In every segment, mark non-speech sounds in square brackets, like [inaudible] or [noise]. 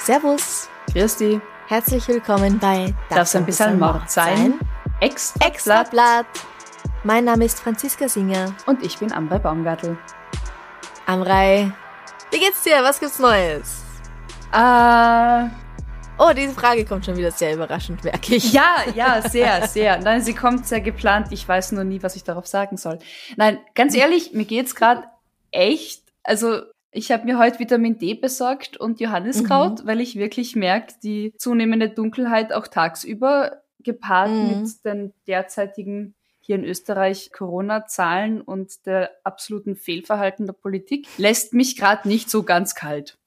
Servus, Christi, herzlich willkommen bei darf ein bisschen Mord sein? Extra Extra Blatt. Blatt. Mein Name ist Franziska Singer. Und ich bin Amrei Baumgartel. Amrei, wie geht's dir? Was gibt's Neues? Äh, Oh, diese Frage kommt schon wieder sehr überraschend, merke ich. ja, ja, sehr, sehr. Nein, sie kommt sehr geplant. Ich weiß nur nie, was ich darauf sagen soll. Nein, ganz ehrlich, mir geht's gerade echt. Also, ich habe mir heute Vitamin D besorgt und Johanniskraut, weil ich wirklich merke, die zunehmende Dunkelheit auch tagsüber gepaart Mhm. mit den derzeitigen hier in Österreich Corona-Zahlen und der absoluten Fehlverhalten der Politik lässt mich gerade nicht so ganz kalt,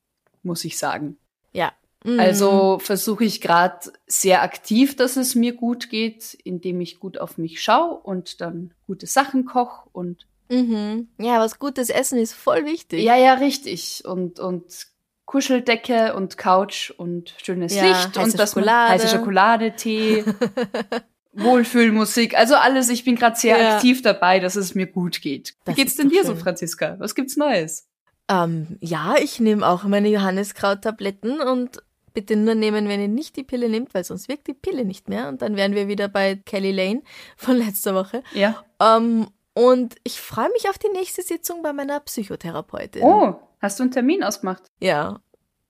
muss ich sagen. Ja. Mhm. Also versuche ich gerade sehr aktiv, dass es mir gut geht, indem ich gut auf mich schaue und dann gute Sachen koche und Mhm. Ja, was gutes Essen ist voll wichtig. ja, ja, richtig und und Kuscheldecke und Couch und schönes Ja, Licht heiße und das Schokolade. heiße Schokolade, Tee, [laughs] Wohlfühlmusik, also alles. Ich bin gerade sehr Ja. aktiv dabei, dass es mir gut geht. Das Wie geht's denn dir so, schön. Franziska? Was gibt's Neues? Ähm, ja, ich nehme auch meine Johanniskraut-Tabletten und bitte nur nehmen, wenn ihr nicht die Pille nehmt, weil sonst wirkt die Pille nicht mehr. Und dann wären wir wieder bei Kelly Lane von letzter Woche. Ja. Ähm, und ich freue mich auf die nächste Sitzung bei meiner Psychotherapeutin. Oh, hast du einen Termin ausgemacht? Ja.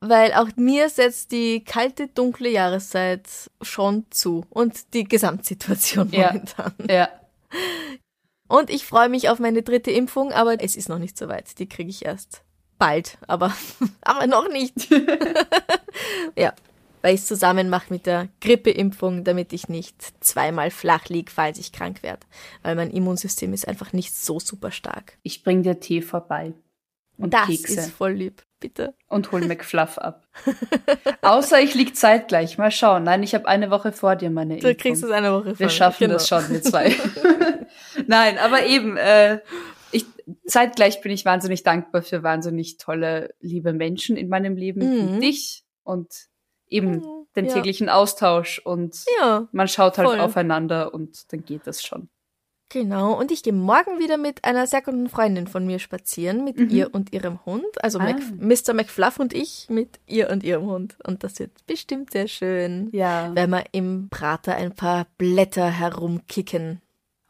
Weil auch mir setzt die kalte, dunkle Jahreszeit schon zu. Und die Gesamtsituation Ja. momentan. Ja. Und ich freue mich auf meine dritte Impfung, aber es ist noch nicht so weit. Die kriege ich erst bald, aber, [laughs] aber noch nicht. [laughs] ja, weil ich es zusammen mache mit der Grippeimpfung, damit ich nicht zweimal flach lieg, falls ich krank werde. Weil mein Immunsystem ist einfach nicht so super stark. Ich bring dir Tee vorbei. Und das Kekse. ist voll lieb. Bitte. und hol McFluff ab. [laughs] Außer ich lieg zeitgleich. Mal schauen. Nein, ich habe eine Woche vor dir meine Du Impfung. kriegst es eine Woche Wir vor. schaffen Genau. das schon, wir zwei. Nein, aber eben, äh, ich, zeitgleich bin ich wahnsinnig dankbar für wahnsinnig tolle, liebe Menschen in meinem Leben, Mhm. wie dich und eben Mhm, den ja. täglichen Austausch und Ja, man schaut halt voll. aufeinander und dann geht das schon. Genau, und ich gehe morgen wieder mit einer sehr guten Freundin von mir spazieren, mit Mhm. ihr und ihrem Hund. Also Ah. Mac, Mr. McFluff und ich mit ihr und ihrem Hund. Und das wird bestimmt sehr schön. Ja. Wenn wir im Prater ein paar Blätter herumkicken.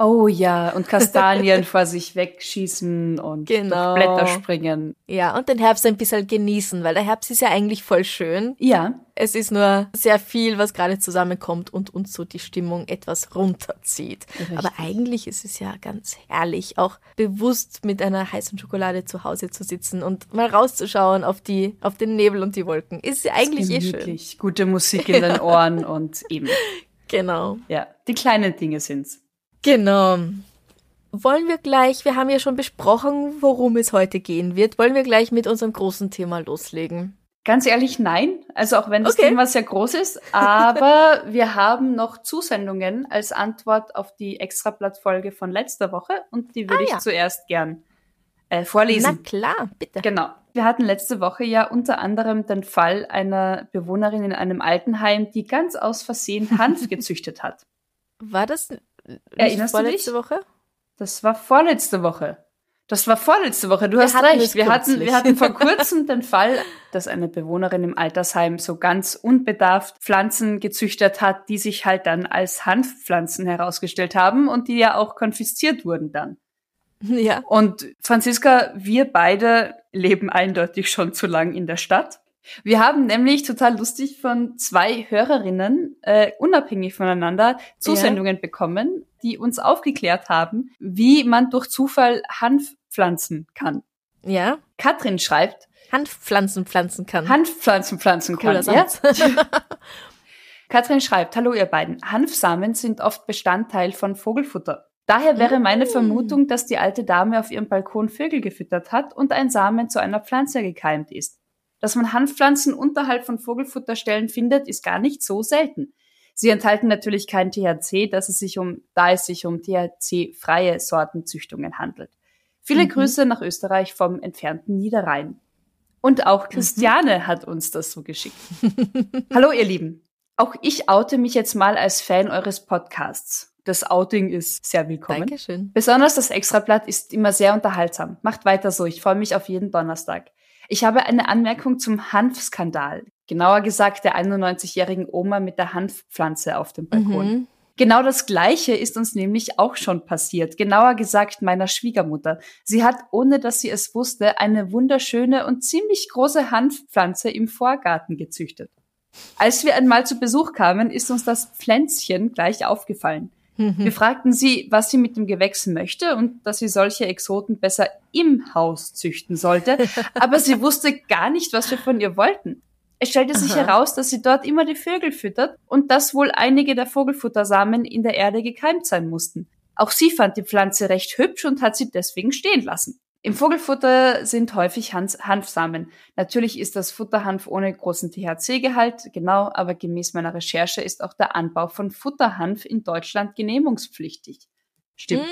Oh ja, und Kastanien [laughs] vor sich wegschießen und Genau. durch Blätter springen. Ja, und den Herbst ein bisschen genießen, weil der Herbst ist ja eigentlich voll schön. Ja, Es ist nur sehr viel, was gerade zusammenkommt und uns so die Stimmung etwas runterzieht. Richtig. Aber eigentlich ist es ja ganz herrlich, auch bewusst mit einer heißen Schokolade zu Hause zu sitzen und mal rauszuschauen auf die, auf den Nebel und die Wolken. Ist ja eigentlich eh schön. gute Musik in den [laughs] Ohren und eben, Genau. ja, die kleinen Dinge sind's. Genau. Wollen wir gleich, wir haben ja schon besprochen, worum es heute gehen wird, wollen wir gleich mit unserem großen Thema loslegen? Ganz ehrlich, nein. Also auch wenn das Okay. Thema sehr groß ist, aber [laughs] wir haben noch Zusendungen als Antwort auf die Extrablattfolge von letzter Woche und die würde Ah, ich ja. zuerst gern äh, Na vorlesen. klar, bitte. Genau. Wir hatten letzte Woche ja unter anderem den Fall einer Bewohnerin in einem Altenheim, die ganz aus Versehen Hanf [laughs] gezüchtet hat. War das Erinnerst du dich? Woche? Das war vorletzte Woche. Das war vorletzte Woche. Du Wir hast recht. Wir hatten, wir hatten vor [laughs] kurzem den Fall, dass eine Bewohnerin im Altersheim so ganz unbedarft Pflanzen gezüchtet hat, die sich halt dann als Hanfpflanzen herausgestellt haben und die ja auch konfisziert wurden dann. Ja. Und Franziska, wir beide leben eindeutig schon zu lang in der Stadt. Wir haben nämlich total lustig von zwei Hörerinnen, äh, unabhängig voneinander, Zusendungen bekommen, die uns aufgeklärt haben, wie man durch Zufall Hanf pflanzen kann. Ja. Katrin schreibt, Hanfpflanzen pflanzen kann. Hanfpflanzen pflanzen Cooler kann. Ja? Satz. [laughs] Katrin schreibt, hallo ihr beiden. Hanfsamen sind oft Bestandteil von Vogelfutter. Daher wäre meine mm. Vermutung, dass die alte Dame auf ihrem Balkon Vögel gefüttert hat und ein Samen zu einer Pflanze gekeimt ist. Dass man Hanfpflanzen unterhalb von Vogelfutterstellen findet, ist gar nicht so selten. Sie enthalten natürlich kein THC, dass es sich um, da es sich um THC-freie Sortenzüchtungen handelt. Viele mhm. Grüße nach Österreich vom entfernten Niederrhein. Und auch mhm. Christiane mhm. hat uns das so geschickt. [laughs] Hallo ihr Lieben. Auch ich oute mich jetzt mal als Fan eures Podcasts. Das Outing ist sehr willkommen. Dankeschön. Besonders das Extrablatt ist immer sehr unterhaltsam. Macht weiter so. Ich freue mich auf jeden Donnerstag. Ich habe eine Anmerkung zum Hanfskandal. Genauer gesagt der 91-jährigen Oma mit der Hanfpflanze auf dem Balkon. Mhm. Genau das Gleiche ist uns nämlich auch schon passiert. Genauer gesagt meiner Schwiegermutter. Sie hat, ohne dass sie es wusste, eine wunderschöne und ziemlich große Hanfpflanze im Vorgarten gezüchtet. Als wir einmal zu Besuch kamen, ist uns das Pflänzchen gleich aufgefallen. Mhm. Wir fragten sie, was sie mit dem Gewächs möchte und dass sie solche Exoten besser im Haus züchten sollte, [laughs] aber sie wusste gar nicht, was wir von ihr wollten. Es stellte sich Aha. heraus, dass sie dort immer die Vögel füttert und dass wohl einige der Vogelfuttersamen in der Erde gekeimt sein mussten. Auch sie fand die Pflanze recht hübsch und hat sie deswegen stehen lassen. Im Vogelfutter sind häufig Hanf Hanfsamen. Natürlich ist das Futterhanf ohne großen THC-Gehalt, genau, aber gemäß meiner Recherche ist auch der Anbau von Futterhanf in Deutschland genehmigungspflichtig. Stimmt.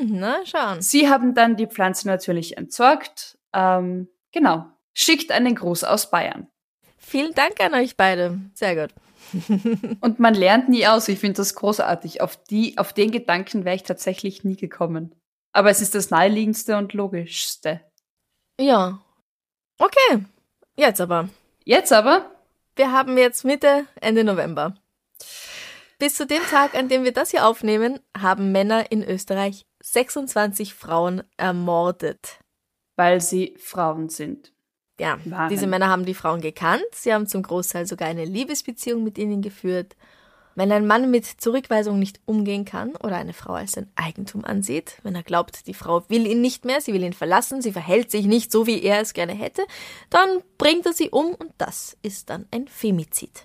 Mhm, na, schauen. Sie haben dann die Pflanze natürlich entsorgt. Ähm, genau. Schickt einen Gruß aus Bayern. Vielen Dank an euch beide. Sehr gut. [laughs] Und man lernt nie aus. Ich finde das großartig. Auf die, auf den Gedanken wäre ich tatsächlich nie gekommen. Aber es ist das naheliegendste und logischste. Ja. Okay. Jetzt aber. Jetzt aber? Wir haben jetzt Mitte, Ende November. Bis zu dem Tag, an dem wir das hier aufnehmen, haben Männer in Österreich 26 Frauen ermordet. Weil sie Frauen sind. Ja, Waren. diese Männer haben die Frauen gekannt. Sie haben zum Großteil sogar eine Liebesbeziehung mit ihnen geführt. Wenn ein Mann mit Zurückweisung nicht umgehen kann oder eine Frau als sein Eigentum ansieht, wenn er glaubt, die Frau will ihn nicht mehr, sie will ihn verlassen, sie verhält sich nicht so, wie er es gerne hätte, dann bringt er sie um und das ist dann ein Femizid.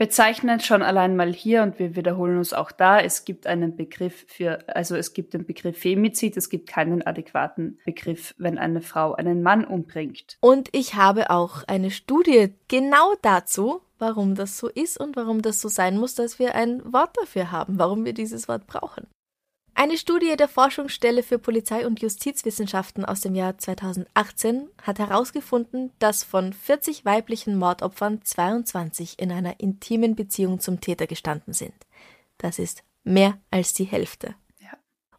Ja, Bezeichnend schon allein mal hier und wir wiederholen uns auch da, es gibt einen Begriff für, also es gibt den Begriff Femizid, es gibt keinen adäquaten Begriff, wenn eine Frau einen Mann umbringt. Und ich habe auch eine Studie genau dazu, warum das so ist und warum das so sein muss, dass wir ein Wort dafür haben, warum wir dieses Wort brauchen. Eine Studie der Forschungsstelle für Polizei- und Justizwissenschaften aus dem Jahr 2018 hat herausgefunden, dass von 40 weiblichen Mordopfern 22 in einer intimen Beziehung zum Täter gestanden sind. Das ist mehr als die Hälfte.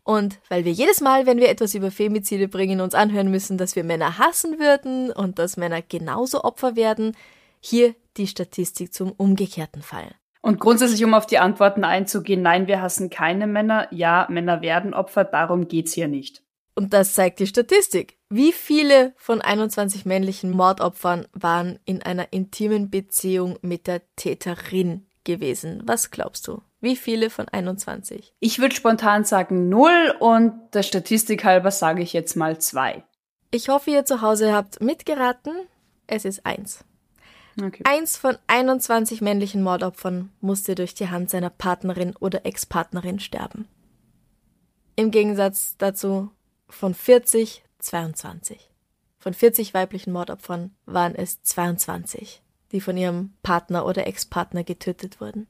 Und weil wir jedes Mal, wenn wir etwas über Femizide bringen, uns anhören müssen, dass wir Männer hassen würden und dass Männer genauso Opfer werden, hier die Statistik zum umgekehrten Fall. Und grundsätzlich, um auf die Antworten einzugehen, nein, wir hassen keine Männer. Ja, Männer werden Opfer, darum geht's hier nicht. Und das zeigt die Statistik. Wie viele von 21 männlichen Mordopfern waren in einer intimen Beziehung mit der Täterin gewesen? Was glaubst du? Wie viele von 21? Ich würde spontan sagen null und der Statistik halber sage ich jetzt mal zwei. Ich hoffe, ihr zu Hause habt mitgeraten. Es ist eins. Okay. Eins von 21 männlichen Mordopfern musste durch die Hand seiner Partnerin oder Ex-Partnerin sterben. Im Gegensatz dazu von 40 22. Von 40 weiblichen Mordopfern waren es 22, die von ihrem Partner oder Ex-Partner getötet wurden.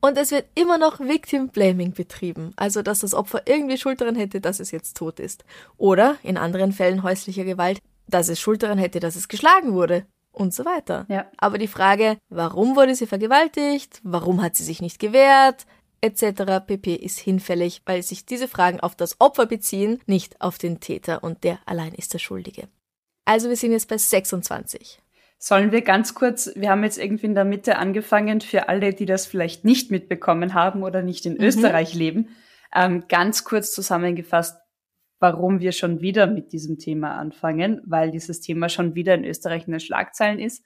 Und es wird immer noch Victim Blaming betrieben, also dass das Opfer irgendwie Schuld daran hätte, dass es jetzt tot ist. Oder in anderen Fällen häuslicher Gewalt, dass es Schuld daran hätte, dass es geschlagen wurde und so weiter. Ja. Aber die Frage, warum wurde sie vergewaltigt, warum hat sie sich nicht gewehrt, etc. pp. ist hinfällig, weil sich diese Fragen auf das Opfer beziehen, nicht auf den Täter und der allein ist der Schuldige. Also wir sind jetzt bei 26. Sollen wir ganz kurz, wir haben jetzt irgendwie in der Mitte angefangen, für alle, die das vielleicht nicht mitbekommen haben oder nicht in mhm. Österreich leben, ähm, ganz kurz zusammengefasst, warum wir schon wieder mit diesem Thema anfangen, weil dieses Thema schon wieder in Österreich in den Schlagzeilen ist.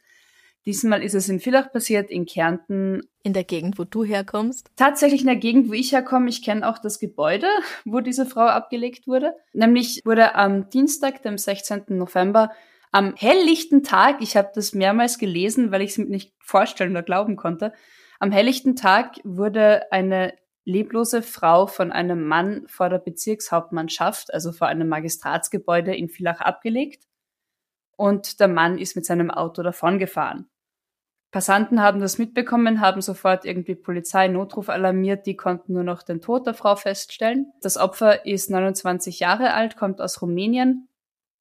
Diesmal ist es in Villach passiert, in Kärnten. In der Gegend, wo du herkommst? Tatsächlich in der Gegend, wo ich herkomme. Ich kenne auch das Gebäude, wo diese Frau abgelegt wurde. Nämlich wurde am Dienstag, dem 16. November, am helllichten Tag, ich habe das mehrmals gelesen, weil ich es mir nicht vorstellen oder glauben konnte, Am helllichten Tag wurde eine leblose Frau von einem Mann vor der Bezirkshauptmannschaft, also vor einem Magistratsgebäude in Villach abgelegt. Und der Mann ist mit seinem Auto davongefahren. Passanten haben das mitbekommen, haben sofort irgendwie Polizei, Notruf alarmiert, die konnten nur noch den Tod der Frau feststellen. Das Opfer ist 29 Jahre alt, kommt aus Rumänien.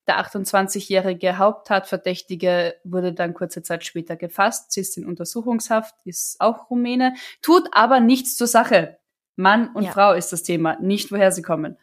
Der 28-jährige Haupttatverdächtige wurde dann kurze Zeit später gefasst, sie ist in Untersuchungshaft, ist auch Rumäne, tut aber nichts zur Sache. Mann und ja. Frau ist das Thema, nicht woher sie kommen.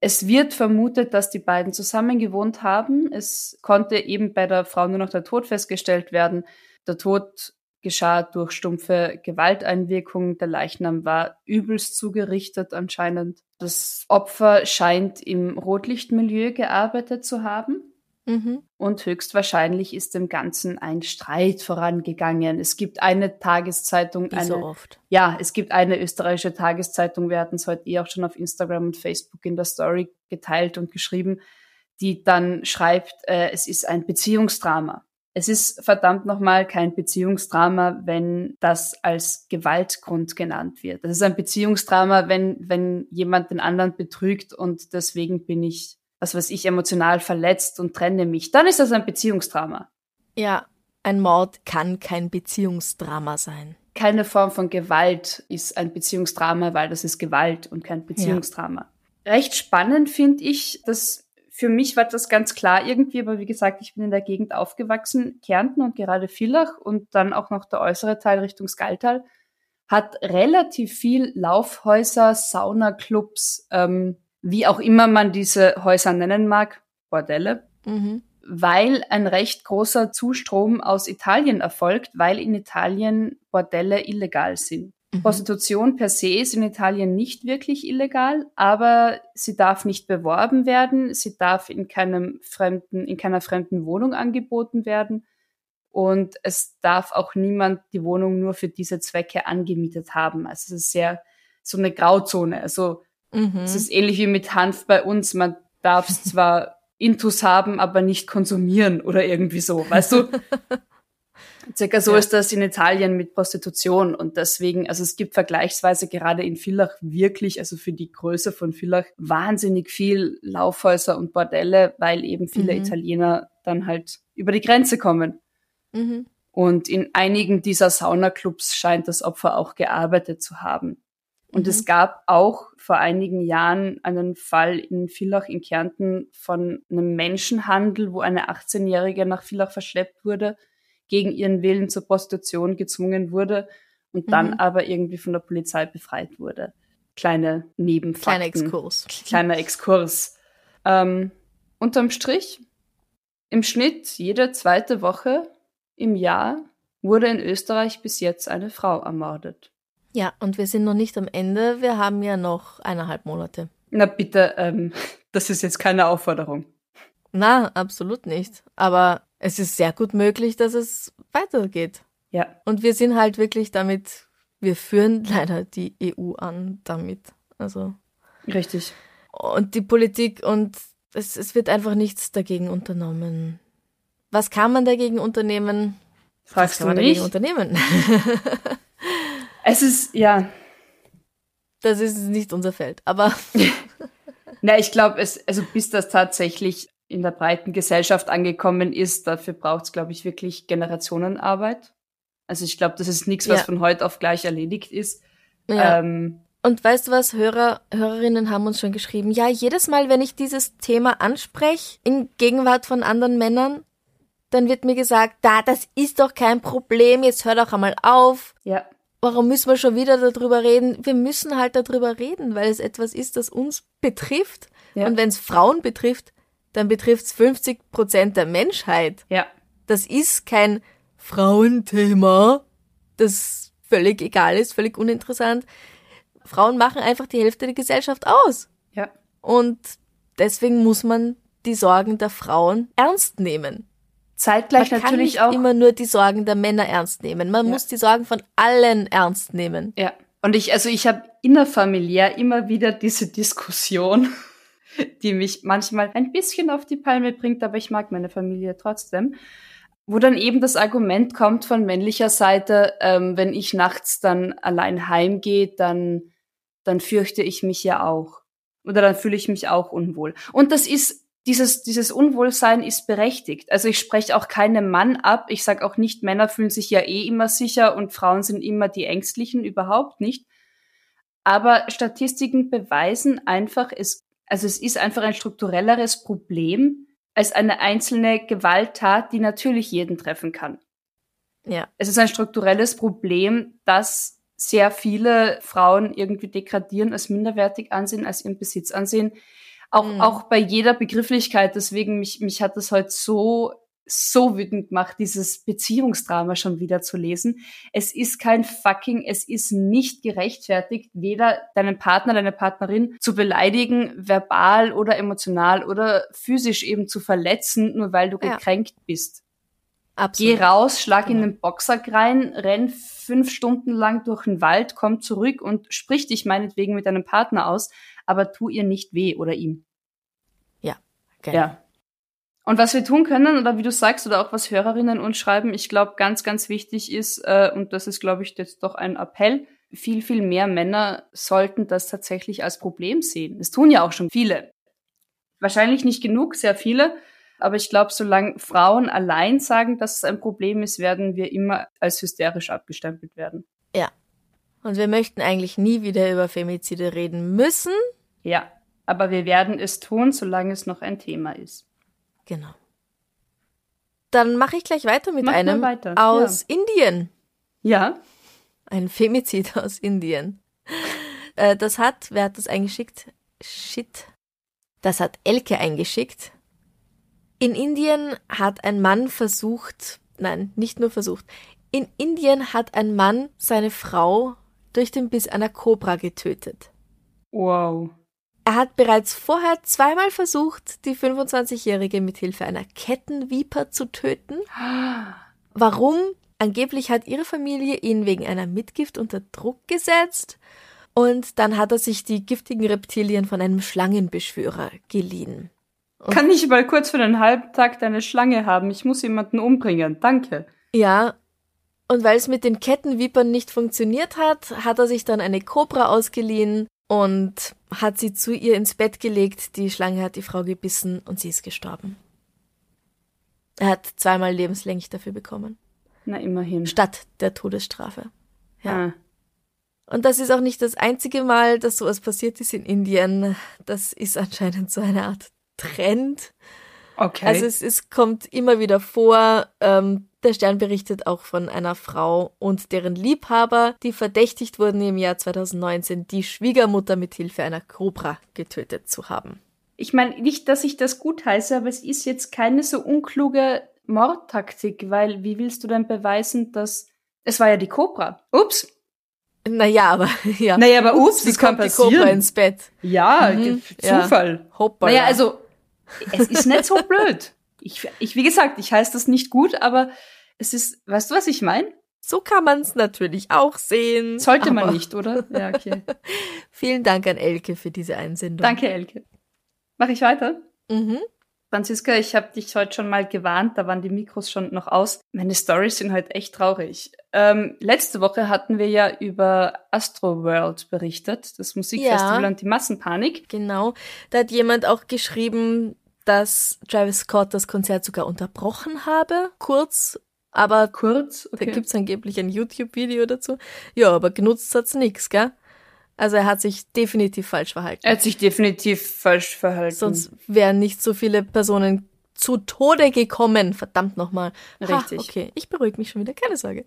Es wird vermutet, dass die beiden zusammen gewohnt haben. Es konnte eben bei der Frau nur noch der Tod festgestellt werden. Der Tod geschah durch stumpfe Gewalteinwirkung. Der Leichnam war übelst zugerichtet anscheinend. Das Opfer scheint im Rotlichtmilieu gearbeitet zu haben. Mhm. Und höchstwahrscheinlich ist dem Ganzen ein Streit vorangegangen. Es gibt eine Tageszeitung, Wie eine, so oft. ja, es gibt eine österreichische Tageszeitung. Wir hatten es heute eh auch schon auf Instagram und Facebook in der Story geteilt und geschrieben, die dann schreibt, äh, es ist ein Beziehungsdrama. Es ist verdammt nochmal kein Beziehungsdrama, wenn das als Gewaltgrund genannt wird. Das ist ein Beziehungsdrama, wenn, wenn jemand den anderen betrügt und deswegen bin ich, was weiß ich, emotional verletzt und trenne mich. Dann ist das ein Beziehungsdrama. Ja, ein Mord kann kein Beziehungsdrama sein. Keine Form von Gewalt ist ein Beziehungsdrama, weil das ist Gewalt und kein Beziehungsdrama. Ja. Recht spannend finde ich, dass für mich war das ganz klar irgendwie, aber wie gesagt, ich bin in der Gegend aufgewachsen, Kärnten und gerade Villach und dann auch noch der äußere Teil Richtung Skaltal hat relativ viel Laufhäuser, Saunaclubs, ähm, wie auch immer man diese Häuser nennen mag, Bordelle, mhm. weil ein recht großer Zustrom aus Italien erfolgt, weil in Italien Bordelle illegal sind. Mhm. Prostitution per se ist in Italien nicht wirklich illegal, aber sie darf nicht beworben werden, sie darf in keinem fremden, in keiner fremden Wohnung angeboten werden und es darf auch niemand die Wohnung nur für diese Zwecke angemietet haben. Also es ist sehr so eine Grauzone. Also mhm. es ist ähnlich wie mit Hanf bei uns. Man darf es zwar [laughs] Intus haben, aber nicht konsumieren oder irgendwie so, weißt du? [laughs] Circa so ja. ist das in Italien mit Prostitution und deswegen, also es gibt vergleichsweise gerade in Villach wirklich, also für die Größe von Villach, wahnsinnig viel Laufhäuser und Bordelle, weil eben viele mhm. Italiener dann halt über die Grenze kommen. Mhm. Und in einigen dieser Saunaclubs scheint das Opfer auch gearbeitet zu haben. Und mhm. es gab auch vor einigen Jahren einen Fall in Villach in Kärnten von einem Menschenhandel, wo eine 18-Jährige nach Villach verschleppt wurde gegen ihren Willen zur Prostitution gezwungen wurde und dann mhm. aber irgendwie von der Polizei befreit wurde. Kleine Nebenfakten. Kleiner Exkurs. Kleiner Exkurs. Ähm, unterm Strich, im Schnitt jede zweite Woche im Jahr wurde in Österreich bis jetzt eine Frau ermordet. Ja, und wir sind noch nicht am Ende. Wir haben ja noch eineinhalb Monate. Na bitte, ähm, [laughs] das ist jetzt keine Aufforderung. Na, absolut nicht. Aber es ist sehr gut möglich, dass es weitergeht. Ja. Und wir sind halt wirklich damit, wir führen [laughs] leider die EU an damit. Also. Richtig. Und die Politik und es, es wird einfach nichts dagegen unternommen. Was kann man dagegen unternehmen? Fragst Was kann du man dagegen unternehmen? [laughs] es ist, ja. Das ist nicht unser Feld, aber. [laughs] Na, ich glaube, es, also bis das tatsächlich in der breiten Gesellschaft angekommen ist, dafür braucht es, glaube ich, wirklich Generationenarbeit. Also ich glaube, das ist nichts, was ja. von heute auf gleich erledigt ist. Ja. Ähm, und weißt du was, Hörer, Hörerinnen haben uns schon geschrieben, ja, jedes Mal, wenn ich dieses Thema anspreche, in Gegenwart von anderen Männern, dann wird mir gesagt, da, das ist doch kein Problem, jetzt hör doch einmal auf. Ja. Warum müssen wir schon wieder darüber reden? Wir müssen halt darüber reden, weil es etwas ist, das uns betrifft. Ja. Und wenn es Frauen betrifft, dann betrifft es 50 Prozent der Menschheit. Ja. Das ist kein Frauenthema, das völlig egal ist, völlig uninteressant. Frauen machen einfach die Hälfte der Gesellschaft aus. Ja. Und deswegen muss man die Sorgen der Frauen ernst nehmen. Zeitgleich man natürlich kann nicht auch immer nur die Sorgen der Männer ernst nehmen. Man ja. muss die Sorgen von allen ernst nehmen. Ja. Und ich, also ich habe innerfamiliär immer wieder diese Diskussion [laughs] die mich manchmal ein bisschen auf die Palme bringt, aber ich mag meine Familie trotzdem. wo dann eben das Argument kommt von männlicher Seite, ähm, wenn ich nachts dann allein heimgehe, dann, dann fürchte ich mich ja auch. Oder dann fühle ich mich auch unwohl. Und das ist, dieses, dieses Unwohlsein ist berechtigt. Also ich spreche auch keinem Mann ab. Ich sage auch nicht, Männer fühlen sich ja eh immer sicher und Frauen sind immer die Ängstlichen, überhaupt nicht. Aber Statistiken beweisen einfach, es, also es ist einfach ein strukturelleres Problem, als eine einzelne Gewalttat, die natürlich jeden treffen kann. Ja. Es ist ein strukturelles Problem, das sehr viele Frauen irgendwie degradieren, als minderwertig ansehen, als ihren Besitz ansehen. Auch, mhm. auch bei jeder Begrifflichkeit. Deswegen, mich, mich hat das heute so so wütend gemacht, dieses Beziehungsdrama schon wieder zu lesen. Es ist kein fucking, es ist nicht gerechtfertigt, weder deinen Partner, deine Partnerin zu beleidigen, verbal oder emotional oder physisch eben zu verletzen, nur weil du ja. gekränkt bist. Absolut. Geh raus, schlag genau. in den Boxsack rein, renn fünf Stunden lang durch den Wald, komm zurück und sprich dich meinetwegen mit deinem Partner aus, aber tu ihr nicht weh oder ihm. Ja, genau. Ja. Und was wir tun können, oder wie du sagst, oder auch was Hörerinnen uns schreiben, ich glaube, ganz, ganz wichtig ist, äh, und das ist, glaube ich, jetzt doch ein Appell, viel, viel mehr Männer sollten das tatsächlich als Problem sehen. Das tun ja auch schon viele. Wahrscheinlich nicht genug, sehr viele. Aber ich glaube, solange Frauen allein sagen, dass es ein Problem ist, werden wir immer als hysterisch abgestempelt werden. Ja. Und wir möchten eigentlich nie wieder über Femizide reden müssen. Ja. Aber wir werden es tun, solange es noch ein Thema ist. Genau. Dann mache ich gleich weiter mit Mach einem weiter. aus ja. Indien. Ja. Ein Femizid aus Indien. Äh, das hat, wer hat das eingeschickt? Shit. Das hat Elke eingeschickt. In Indien hat ein Mann versucht, nein, nicht nur versucht. In Indien hat ein Mann seine Frau durch den Biss einer Kobra getötet. Wow. Er hat bereits vorher zweimal versucht, die 25-Jährige mit Hilfe einer Kettenviper zu töten. Warum? Angeblich hat ihre Familie ihn wegen einer Mitgift unter Druck gesetzt und dann hat er sich die giftigen Reptilien von einem Schlangenbeschwörer geliehen. Und Kann ich mal kurz für einen halben Tag deine Schlange haben? Ich muss jemanden umbringen. Danke. Ja. Und weil es mit den Kettenvipern nicht funktioniert hat, hat er sich dann eine Kobra ausgeliehen und hat sie zu ihr ins Bett gelegt. Die Schlange hat die Frau gebissen und sie ist gestorben. Er hat zweimal lebenslänglich dafür bekommen. Na, immerhin. Statt der Todesstrafe. Ja. Ah. Und das ist auch nicht das einzige Mal, dass sowas passiert ist in Indien. Das ist anscheinend so eine Art Trend. Okay. Also es, es kommt immer wieder vor. Ähm, der Stern berichtet auch von einer Frau und deren Liebhaber, die verdächtigt wurden im Jahr 2019, die Schwiegermutter mit Hilfe einer Cobra getötet zu haben. Ich meine, nicht, dass ich das gut heiße, aber es ist jetzt keine so unkluge Mordtaktik, weil wie willst du denn beweisen, dass es war ja die Cobra? Ups. Naja, aber [laughs] ja. Naja, aber ups, das kann passieren. Die Cobra ins Bett. Ja, mhm, Zufall. Ja. Hoppala. Naja, also es ist nicht so [laughs] blöd. Ich, ich, wie gesagt, ich heiße das nicht gut, aber es ist, weißt du, was ich meine? So kann man es natürlich auch sehen. Sollte man nicht, oder? Ja, okay. [laughs] Vielen Dank an Elke für diese Einsendung. Danke, Elke. Mache ich weiter? Mhm. Franziska, ich habe dich heute schon mal gewarnt, da waren die Mikros schon noch aus. Meine Stories sind heute echt traurig. Ähm, letzte Woche hatten wir ja über Astroworld berichtet, das Musikfestival ja, und die Massenpanik. Genau, da hat jemand auch geschrieben, dass Travis Scott das Konzert sogar unterbrochen habe, kurz, aber kurz. Okay. Da gibt's angeblich ein YouTube-Video dazu. Ja, aber genutzt hat's nix, gell? Also er hat sich definitiv falsch verhalten. Er hat sich definitiv falsch verhalten. Sonst wären nicht so viele Personen zu Tode gekommen. Verdammt nochmal. Richtig. Ha, okay, ich beruhige mich schon wieder, keine Sorge.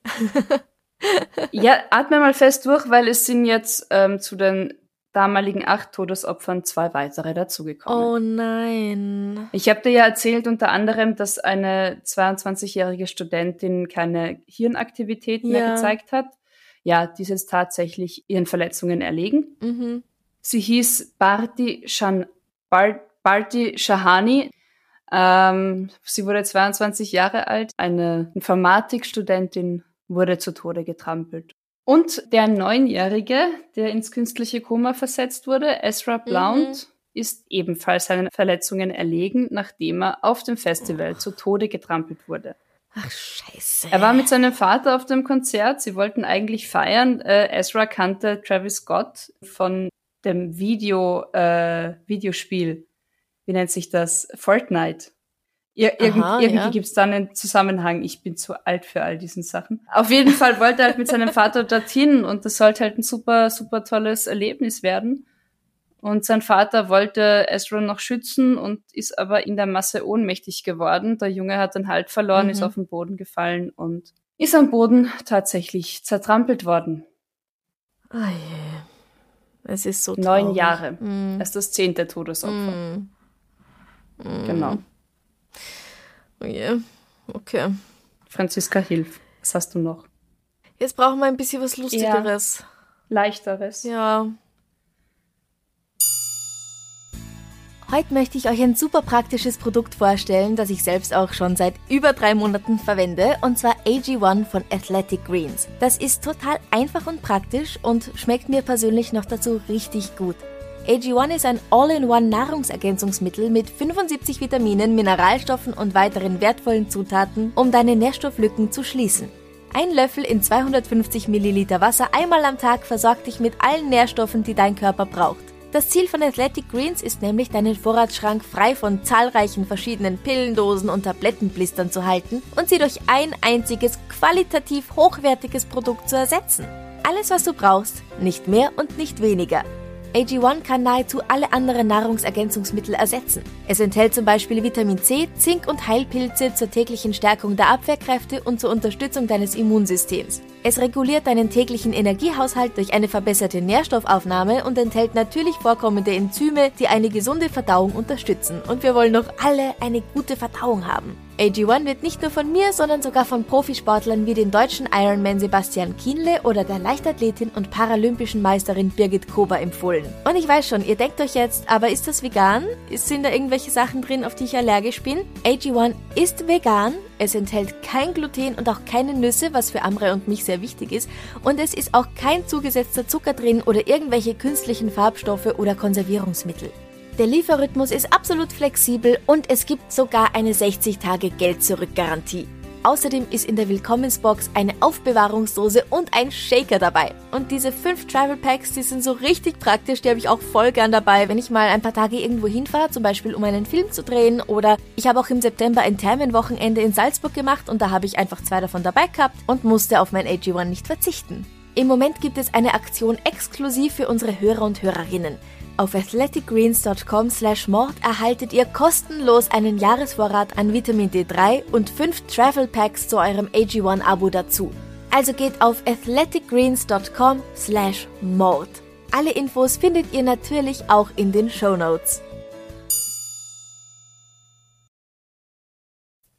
[laughs] ja, atme mal fest durch, weil es sind jetzt ähm, zu den damaligen acht Todesopfern zwei weitere dazugekommen. Oh nein. Ich habe dir ja erzählt unter anderem, dass eine 22-jährige Studentin keine Hirnaktivitäten ja. mehr gezeigt hat ja, die ist jetzt tatsächlich ihren Verletzungen erlegen. Mhm. Sie hieß Barti, Shan, Bar, Barti Shahani. Ähm, sie wurde 22 Jahre alt. Eine Informatikstudentin wurde zu Tode getrampelt. Und der Neunjährige, der ins künstliche Koma versetzt wurde, Ezra Blount, mhm. ist ebenfalls seinen Verletzungen erlegen, nachdem er auf dem Festival oh. zu Tode getrampelt wurde. Ach, scheiße. Er war mit seinem Vater auf dem Konzert. Sie wollten eigentlich feiern. Äh, Ezra kannte Travis Scott von dem Video, äh, Videospiel. Wie nennt sich das? Fortnite. Ir Aha, irgendwie ja. gibt's dann einen Zusammenhang. Ich bin zu alt für all diesen Sachen. Auf jeden Fall wollte er halt mit seinem Vater dorthin und das sollte halt ein super, super tolles Erlebnis werden. Und sein Vater wollte Ezra noch schützen und ist aber in der Masse ohnmächtig geworden. Der Junge hat den Halt verloren, mhm. ist auf den Boden gefallen und ist am Boden tatsächlich zertrampelt worden. Oh je. Es ist so traurig. Neun Jahre. Mm. Das ist das zehnte Todesopfer. Mm. Genau. Oh je. Okay. Franziska, hilf. Was hast du noch? Jetzt brauchen wir ein bisschen was Lustigeres. Ja. Leichteres. Ja. Heute möchte ich euch ein super praktisches Produkt vorstellen, das ich selbst auch schon seit über drei Monaten verwende, und zwar AG1 von Athletic Greens. Das ist total einfach und praktisch und schmeckt mir persönlich noch dazu richtig gut. AG1 ist ein All-in-One Nahrungsergänzungsmittel mit 75 Vitaminen, Mineralstoffen und weiteren wertvollen Zutaten, um deine Nährstofflücken zu schließen. Ein Löffel in 250 Milliliter Wasser einmal am Tag versorgt dich mit allen Nährstoffen, die dein Körper braucht. Das Ziel von Athletic Greens ist nämlich, deinen Vorratsschrank frei von zahlreichen verschiedenen Pillendosen und Tablettenblistern zu halten und sie durch ein einziges qualitativ hochwertiges Produkt zu ersetzen. Alles, was du brauchst, nicht mehr und nicht weniger. AG1 kann nahezu alle anderen Nahrungsergänzungsmittel ersetzen. Es enthält zum Beispiel Vitamin C, Zink und Heilpilze zur täglichen Stärkung der Abwehrkräfte und zur Unterstützung deines Immunsystems. Es reguliert deinen täglichen Energiehaushalt durch eine verbesserte Nährstoffaufnahme und enthält natürlich vorkommende Enzyme, die eine gesunde Verdauung unterstützen. Und wir wollen doch alle eine gute Verdauung haben. AG1 wird nicht nur von mir, sondern sogar von Profisportlern wie den deutschen Ironman Sebastian Kienle oder der Leichtathletin und paralympischen Meisterin Birgit Kober empfohlen. Und ich weiß schon, ihr denkt euch jetzt, aber ist das vegan? Sind da irgendwelche Sachen drin, auf die ich allergisch bin? AG1 ist vegan, es enthält kein Gluten und auch keine Nüsse, was für Amre und mich sehr wichtig ist. Und es ist auch kein zugesetzter Zucker drin oder irgendwelche künstlichen Farbstoffe oder Konservierungsmittel. Der Lieferrhythmus ist absolut flexibel und es gibt sogar eine 60-Tage-Geld-Zurück-Garantie. Außerdem ist in der Willkommensbox eine Aufbewahrungsdose und ein Shaker dabei. Und diese fünf Travel Packs, die sind so richtig praktisch, die habe ich auch voll gern dabei, wenn ich mal ein paar Tage irgendwo hinfahre, zum Beispiel um einen Film zu drehen. Oder ich habe auch im September ein Thermenwochenende in Salzburg gemacht und da habe ich einfach zwei davon dabei gehabt und musste auf mein AG1 nicht verzichten. Im Moment gibt es eine Aktion exklusiv für unsere Hörer und Hörerinnen. Auf athleticgreens.com slash mord erhaltet ihr kostenlos einen Jahresvorrat an Vitamin D3 und 5 Travel Packs zu eurem AG1-Abo dazu. Also geht auf athleticgreens.com slash mord. Alle Infos findet ihr natürlich auch in den Show Notes.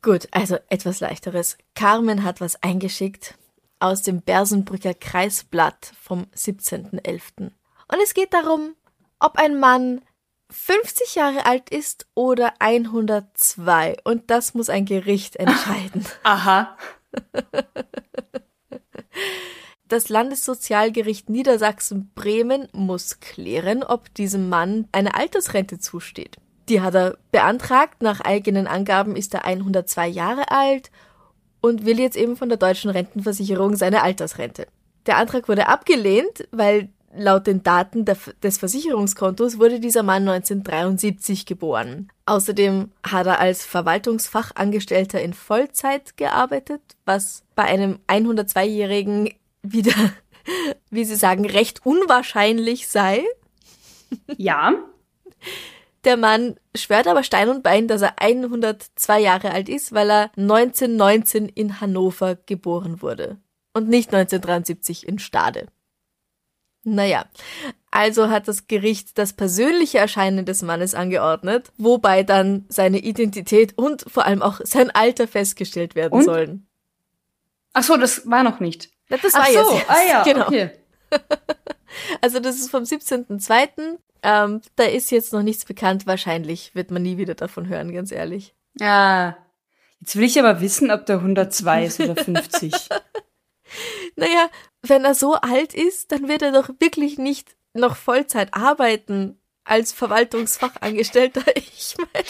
Gut, also etwas leichteres. Carmen hat was eingeschickt aus dem Bersenbrücker Kreisblatt vom 17.11. Und es geht darum, ob ein Mann 50 Jahre alt ist oder 102. Und das muss ein Gericht entscheiden. [laughs] Aha. Das Landessozialgericht Niedersachsen-Bremen muss klären, ob diesem Mann eine Altersrente zusteht. Die hat er beantragt. Nach eigenen Angaben ist er 102 Jahre alt und will jetzt eben von der deutschen Rentenversicherung seine Altersrente. Der Antrag wurde abgelehnt, weil Laut den Daten des Versicherungskontos wurde dieser Mann 1973 geboren. Außerdem hat er als Verwaltungsfachangestellter in Vollzeit gearbeitet, was bei einem 102-Jährigen wieder, [laughs] wie Sie sagen, recht unwahrscheinlich sei. Ja. Der Mann schwört aber Stein und Bein, dass er 102 Jahre alt ist, weil er 1919 in Hannover geboren wurde und nicht 1973 in Stade. Naja, also hat das Gericht das persönliche Erscheinen des Mannes angeordnet, wobei dann seine Identität und vor allem auch sein Alter festgestellt werden und? sollen. Ach so, das war noch nicht. Das war Ach so, jetzt. ah ja, [laughs] genau. okay. [laughs] also das ist vom 17.02. Ähm, da ist jetzt noch nichts bekannt. Wahrscheinlich wird man nie wieder davon hören, ganz ehrlich. Ja. Jetzt will ich aber wissen, ob der 102 ist oder 50. [laughs] naja, wenn er so alt ist, dann wird er doch wirklich nicht noch Vollzeit arbeiten als Verwaltungsfachangestellter. [laughs] Ich meine,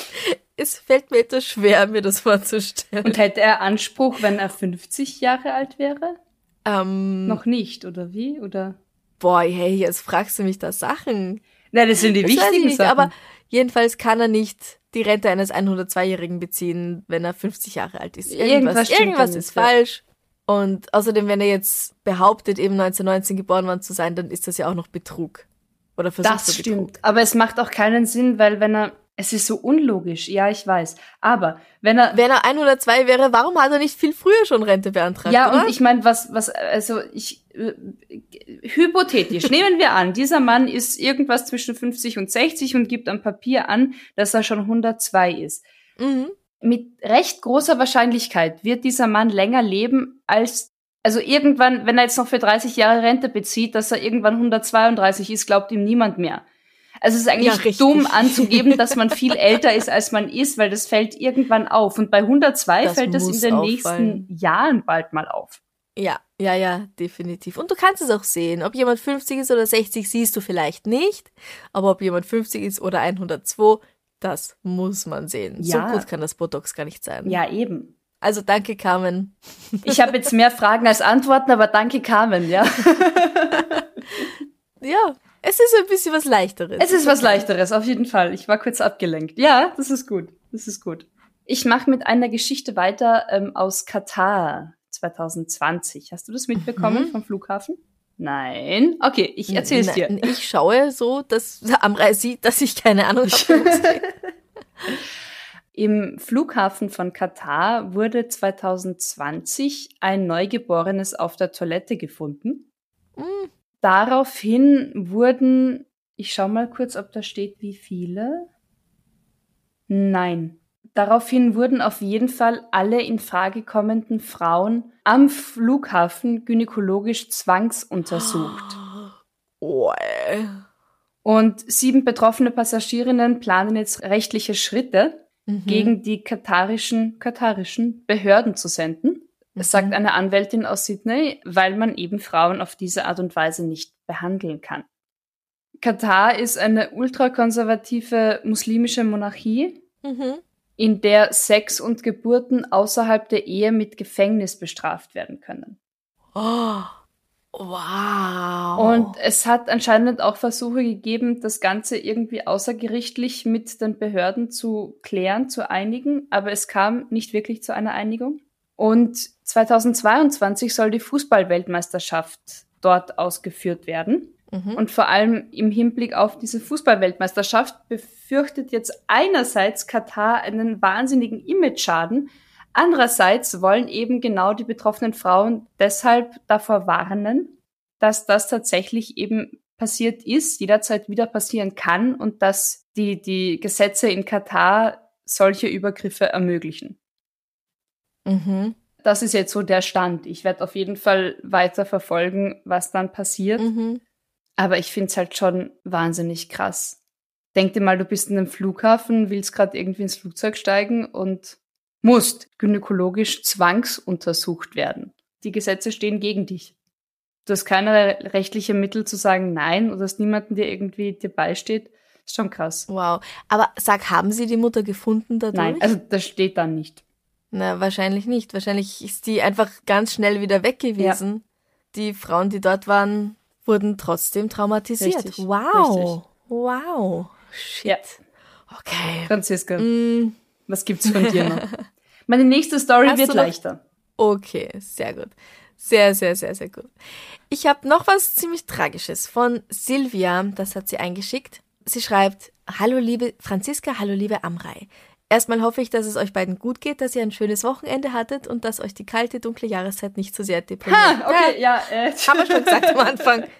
es fällt mir etwas schwer, mir das vorzustellen. Und hätte er Anspruch, wenn er 50 Jahre alt wäre? Ähm, Noch nicht, oder wie? Oder? boah, hey, jetzt fragst du mich da Sachen. Nein, das sind die Das wichtigen nicht, Sachen. aber jedenfalls kann er nicht die Rente eines 102-Jährigen beziehen, wenn er 50 Jahre alt ist. Irgendwas Irgendwas, irgendwas ist falsch. Und außerdem, wenn er jetzt behauptet, eben 1919 geboren worden zu sein, dann ist das ja auch noch Betrug. Oder das versuchter stimmt. Aber es macht auch keinen Sinn, weil wenn er, es ist so unlogisch. Ja, ich weiß. Aber wenn er, Wenn er 102 wäre, warum hat er nicht viel früher schon Rente beantragt? ja, oder? und ich meine, was, was, also ich, äh, hypothetisch, [laughs] nehmen wir an, dieser Mann ist irgendwas zwischen 50 und 60 und gibt am Papier an, dass er schon 102 ist. mhm. Mit recht großer Wahrscheinlichkeit wird dieser Mann länger leben als, also irgendwann, wenn er jetzt noch für 30 Jahre Rente bezieht, dass er irgendwann 132 ist, glaubt ihm niemand mehr. Also es ist Ja, eigentlich richtig. dumm anzugeben, dass man viel [laughs] älter ist, als man ist, weil das fällt irgendwann auf. Und bei 102 Das fällt das in den auffallen. nächsten Jahren bald mal auf. Ja, ja, ja, definitiv. Und du kannst es auch sehen. Ob jemand 50 ist oder 60, siehst du vielleicht nicht. Aber ob jemand 50 ist oder 102, das muss man sehen. Ja. So gut kann das Botox gar nicht sein. Ja, eben. Also danke, Carmen. Ich habe jetzt mehr Fragen als Antworten, aber danke Carmen, ja. [laughs] Ja, es ist ein bisschen was Leichteres. Es ist was leichteres, auf jeden Fall. Ich war kurz abgelenkt. Ja, das ist gut. Das ist gut. Ich mache mit einer Geschichte weiter ähm, aus Katar 2020. Hast du das mitbekommen vom Flughafen? Nein. Okay, ich erzähl's dir. Nein, Ich schaue so, dass [laughs] Amrei sieht, dass ich keine Ahnung habe. es. [laughs] Im Flughafen von Katar wurde 2020 ein Neugeborenes auf der Toilette gefunden. Hm, Daraufhin wurden, ich schau mal kurz, ob da steht, wie viele. Nein. Daraufhin wurden auf jeden Fall alle in Frage kommenden Frauen am Flughafen gynäkologisch zwangsuntersucht. Oh, ey. Und sieben betroffene Passagierinnen planen jetzt rechtliche Schritte Mhm. gegen die katarischen, katarischen Behörden zu senden. Das sagt eine Anwältin aus Sydney, weil man eben Frauen auf diese Art und Weise nicht behandeln kann. Katar ist eine ultrakonservative muslimische Monarchie, Mhm. In der Sex und Geburten außerhalb der Ehe mit Gefängnis bestraft werden können. Oh, wow. Und es hat anscheinend auch Versuche gegeben, das Ganze irgendwie außergerichtlich mit den Behörden zu klären, zu einigen, aber es kam nicht wirklich zu einer Einigung. Und 2022 soll die Fußballweltmeisterschaft dort ausgeführt werden. Mhm. Und vor allem im Hinblick auf diese Fußballweltmeisterschaft befürchtet jetzt einerseits Katar einen wahnsinnigen Imageschaden, andererseits wollen eben genau die betroffenen Frauen deshalb davor warnen, dass das tatsächlich eben passiert ist, jederzeit wieder passieren kann und dass die, die Gesetze in Katar solche Übergriffe ermöglichen. Mhm. Das ist jetzt so der Stand. Ich werde auf jeden Fall weiter verfolgen, was dann passiert. Mhm. Aber ich find's halt schon wahnsinnig krass. Denk dir mal, du bist in einem Flughafen, willst gerade irgendwie ins Flugzeug steigen und musst gynäkologisch zwangsuntersucht werden. Die Gesetze stehen gegen dich. Du hast keine rechtliche Mittel zu sagen nein oder dass niemanden dir irgendwie dir beisteht. Ist schon krass. Wow. Aber sag, haben Sie die Mutter gefunden dadurch? Nein, also das steht dann nicht. Na, wahrscheinlich nicht. Wahrscheinlich ist die einfach ganz schnell wieder weg gewesen. Die Frauen, die dort waren, wurden trotzdem traumatisiert. Richtig, Wow. richtig. Wow. Shit. Ja. Okay. Franziska, Mm, was gibt's von dir noch? Meine nächste Story Hast wird leichter. okay, sehr gut. Sehr, sehr, sehr, sehr gut. Ich habe noch was ziemlich Tragisches von Silvia, das hat sie eingeschickt. Sie schreibt, Hallo liebe Franziska, hallo liebe Amrei. Erstmal hoffe ich, dass es euch beiden gut geht, dass ihr ein schönes Wochenende hattet und dass euch die kalte, dunkle Jahreszeit nicht so sehr deprimiert. Ha, okay, ja, äh, Haben wir schon gesagt am Anfang. [laughs]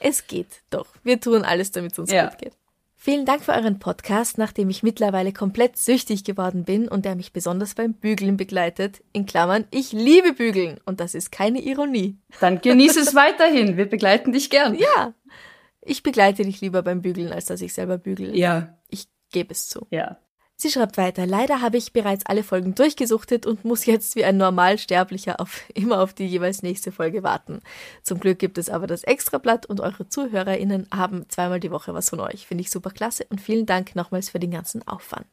Es geht doch. Wir tun alles, damit es uns Ja. gut geht. Vielen Dank für euren Podcast, nachdem ich mittlerweile komplett süchtig geworden bin und der mich besonders beim Bügeln begleitet. In Klammern, ich liebe Bügeln und das ist keine Ironie. Dann genieß es weiterhin. Wir begleiten dich gern. Ja, ich begleite dich lieber beim Bügeln, als dass ich selber bügele. Ja, Ich gebe es zu. ja. Sie schreibt weiter, leider habe ich bereits alle Folgen durchgesuchtet und muss jetzt wie ein Normalsterblicher auf, [laughs] immer auf die jeweils nächste Folge warten. Zum Glück gibt es aber das Extrablatt und eure ZuhörerInnen haben zweimal die Woche was von euch. Finde ich super klasse und vielen Dank nochmals für den ganzen Aufwand.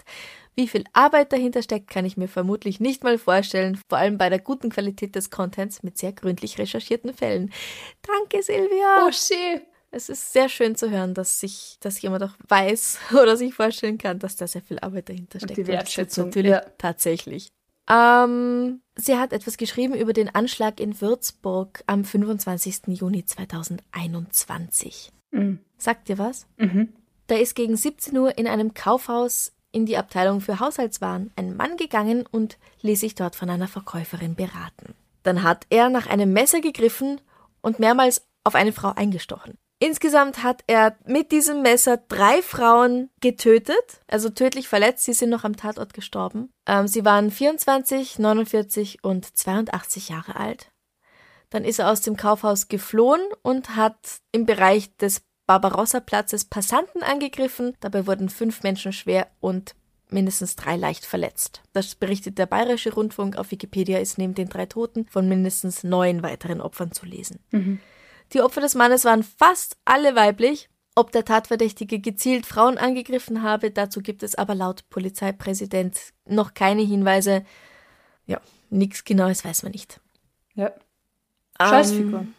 Wie viel Arbeit dahinter steckt, kann ich mir vermutlich nicht mal vorstellen, vor allem bei der guten Qualität des Contents mit sehr gründlich recherchierten Fällen. Danke, Silvia! Oh, schön. Es ist sehr schön zu hören, dass sich, dass jemand auch weiß [laughs] oder sich vorstellen kann, dass da sehr viel Arbeit dahinter steckt. Und die Wertschätzung. Und natürlich ja. tatsächlich. Ähm, sie hat etwas geschrieben über den Anschlag in Würzburg am 25. Juni 2021. Mhm. Sagt dir was? Mhm. Da ist gegen 17 Uhr in einem Kaufhaus in die Abteilung für Haushaltswaren ein Mann gegangen und ließ sich dort von einer Verkäuferin beraten. Dann hat er nach einem Messer gegriffen und mehrmals auf eine Frau eingestochen. Insgesamt hat er mit diesem Messer drei Frauen getötet, also tödlich verletzt. Sie sind noch am Tatort gestorben. Ähm, sie waren 24, 49 und 82 Jahre alt. Dann ist er aus dem Kaufhaus geflohen und hat im Bereich des Barbarossa-Platzes Passanten angegriffen. Dabei wurden fünf Menschen schwer und mindestens drei leicht verletzt. Das berichtet der Bayerische Rundfunk. Auf Wikipedia ist neben den drei Toten von mindestens neun weiteren Opfern zu lesen. Mhm. Die Opfer des Mannes waren fast alle weiblich. Ob der Tatverdächtige gezielt Frauen angegriffen habe, dazu gibt es aber laut Polizeipräsident noch keine Hinweise. Ja, nichts Genaues weiß man nicht. Ja. Scheißfigur. Ähm,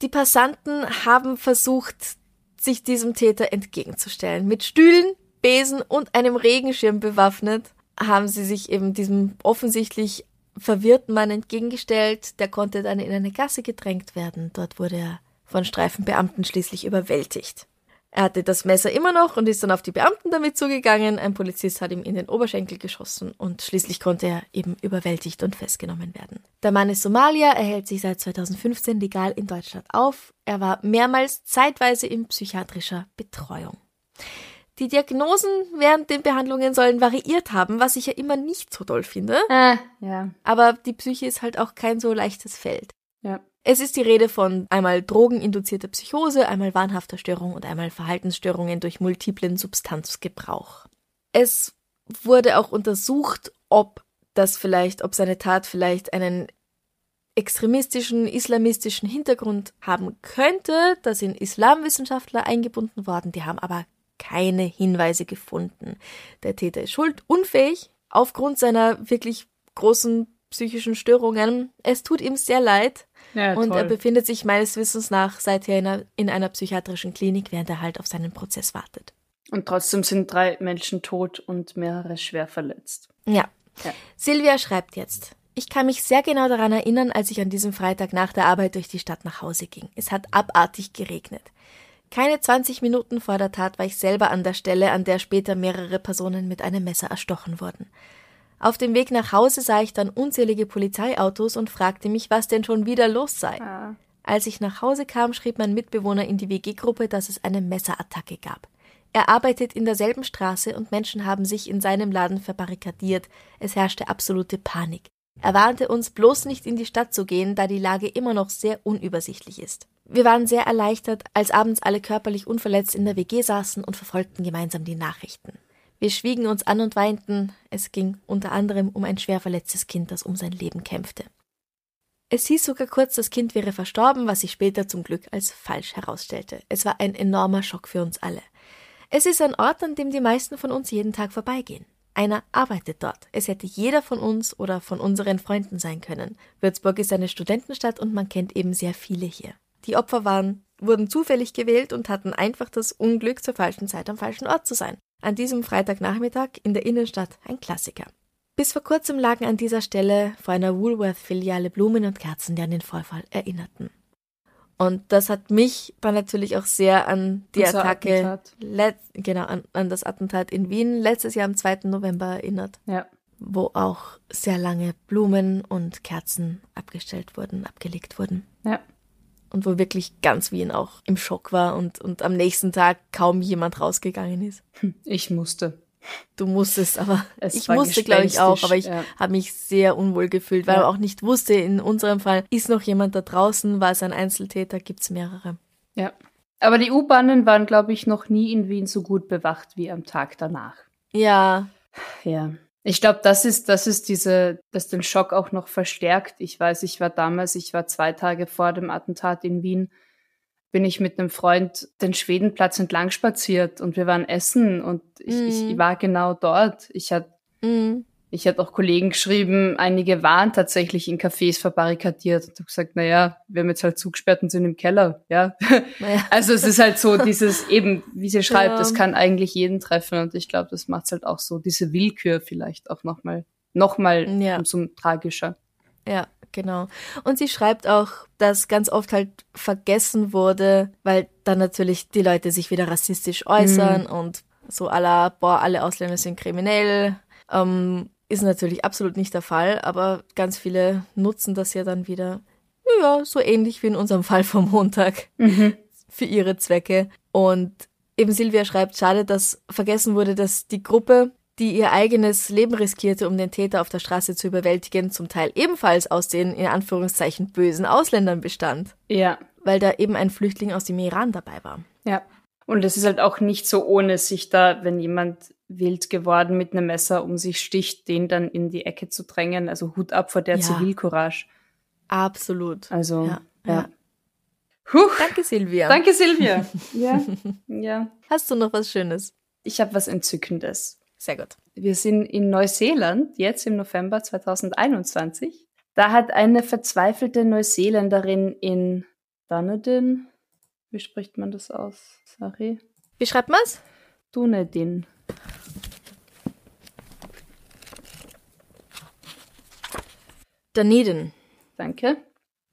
die Passanten haben versucht, sich diesem Täter entgegenzustellen. Mit Stühlen, Besen und einem Regenschirm bewaffnet haben sie sich eben diesem offensichtlich verwirrten Mann entgegengestellt. Der konnte dann in eine Gasse gedrängt werden. Dort wurde er von Streifenbeamten schließlich überwältigt. Er hatte das Messer immer noch und ist dann auf die Beamten damit zugegangen. Ein Polizist hat ihm in den Oberschenkel geschossen und schließlich konnte er eben überwältigt und festgenommen werden. Der Mann ist Somalier, er hält sich seit 2015 legal in Deutschland auf. Er war mehrmals zeitweise in psychiatrischer Betreuung. Die Diagnosen während den Behandlungen sollen variiert haben, was ich ja immer nicht so toll finde. Äh, ja. Aber die Psyche ist halt auch kein so leichtes Feld. Ja. Es ist die Rede von einmal drogeninduzierter Psychose, einmal wahnhafter Störung und einmal Verhaltensstörungen durch multiplen Substanzgebrauch. Es wurde auch untersucht, ob das vielleicht, ob seine Tat vielleicht einen extremistischen, islamistischen Hintergrund haben könnte. Da sind Islamwissenschaftler eingebunden worden, die haben aber keine Hinweise gefunden. Der Täter ist schuldunfähig aufgrund seiner wirklich großen psychischen Störungen. Es tut ihm sehr leid. Ja, und er befindet sich meines Wissens nach seither in einer, in einer psychiatrischen Klinik, während er halt auf seinen Prozess wartet. Und trotzdem sind drei Menschen tot und mehrere schwer verletzt. Ja. ja. Silvia schreibt jetzt. Ich kann mich sehr genau daran erinnern, als ich an diesem Freitag nach der Arbeit durch die Stadt nach Hause ging. Es hat abartig geregnet. Keine 20 Minuten vor der Tat war ich selber an der Stelle, an der später mehrere Personen mit einem Messer erstochen wurden. Auf dem Weg nach Hause sah ich dann unzählige Polizeiautos und fragte mich, was denn schon wieder los sei. Ah. Als ich nach Hause kam, schrieb mein Mitbewohner in die WG-Gruppe, dass es eine Messerattacke gab. Er arbeitet in derselben Straße und Menschen haben sich in seinem Laden verbarrikadiert. Es herrschte absolute Panik. Er warnte uns, bloß nicht in die Stadt zu gehen, da die Lage immer noch sehr unübersichtlich ist. Wir waren sehr erleichtert, als abends alle körperlich unverletzt in der WG saßen und verfolgten gemeinsam die Nachrichten. Wir schwiegen uns an und weinten. Es ging unter anderem um ein schwer verletztes Kind, das um sein Leben kämpfte. Es hieß sogar kurz, das Kind wäre verstorben, was sich später zum Glück als falsch herausstellte. Es war ein enormer Schock für uns alle. Es ist ein Ort, an dem die meisten von uns jeden Tag vorbeigehen. Einer arbeitet dort. Es hätte jeder von uns oder von unseren Freunden sein können. Würzburg ist eine Studentenstadt und man kennt eben sehr viele hier. Die Opfer waren, wurden zufällig gewählt und hatten einfach das Unglück, zur falschen Zeit am falschen Ort zu sein. An diesem Freitagnachmittag in der Innenstadt ein Klassiker. Bis vor kurzem lagen an dieser Stelle vor einer Woolworth-Filiale Blumen und Kerzen, die an den Vorfall erinnerten. Und das hat mich dann natürlich auch sehr an die Unser Attacke, genau, an, an, das Attentat in Wien letztes Jahr am 2. November erinnert. Ja. Wo auch sehr lange Blumen und Kerzen abgestellt wurden, abgelegt wurden. Ja und wo wirklich ganz Wien auch im Schock war und, und am nächsten Tag kaum jemand rausgegangen ist. Hm, ich musste. Du musstest, aber es ich musste, glaube ich, auch, aber ich ja. habe mich sehr unwohl gefühlt, weil ja. man auch nicht wusste, in unserem Fall, ist noch jemand da draußen, war es ein Einzeltäter, gibt's mehrere. Ja. Aber die U-Bahnen waren, glaube ich, noch nie in Wien so gut bewacht wie am Tag danach. Ja, Ja. Ich glaube, das ist, das ist diese, das den Schock auch noch verstärkt. Ich weiß, ich war damals, ich war zwei Tage vor dem Attentat in Wien, bin ich mit einem Freund den Schwedenplatz entlang spaziert und wir waren essen und ich, mm. ich mhm. war genau dort. Ich hatte mm. Ich hatte auch Kollegen geschrieben, einige waren tatsächlich in Cafés verbarrikadiert und habe gesagt, na ja, wir haben jetzt halt zugesperrt und sind im Keller, ja. [laughs] Naja. Also es ist halt so dieses eben, wie sie schreibt, es ja. kann eigentlich jeden treffen und ich glaube, das macht halt auch so diese Willkür vielleicht auch nochmal, nochmal ja. umso tragischer. Ja, genau. Und sie schreibt auch, dass ganz oft halt vergessen wurde, weil dann natürlich die Leute sich wieder rassistisch äußern mhm. und so aller, boah, alle Ausländer sind kriminell. Ähm, ist natürlich absolut nicht der Fall, aber ganz viele nutzen das ja dann wieder, ja, so ähnlich wie in unserem [laughs] Fall vom Montag, mhm. für ihre Zwecke. Und eben Silvia schreibt, schade, dass vergessen wurde, dass die Gruppe, die ihr eigenes Leben riskierte, um den Täter auf der Straße zu überwältigen, zum Teil ebenfalls aus den in Anführungszeichen bösen Ausländern bestand. Ja. Weil da eben ein Flüchtling aus dem Iran dabei war. Ja. Und es ist halt auch nicht so ohne sich da, wenn jemand wild geworden mit einem Messer um sich sticht, den dann in die Ecke zu drängen. Also Hut ab vor der ja. Zivilcourage. Absolut. Also, ja. ja. Huch. Danke, Silvia. Danke, Silvia. [laughs] ja. ja. Hast du noch was Schönes? Ich habe was Entzückendes. Sehr gut. Wir sind in Neuseeland, jetzt im November 2021. Da hat eine verzweifelte Neuseeländerin in Dunedin, wie spricht man das aus? Sorry. Wie schreibt man es? Dunedin. Dunedin. Danke.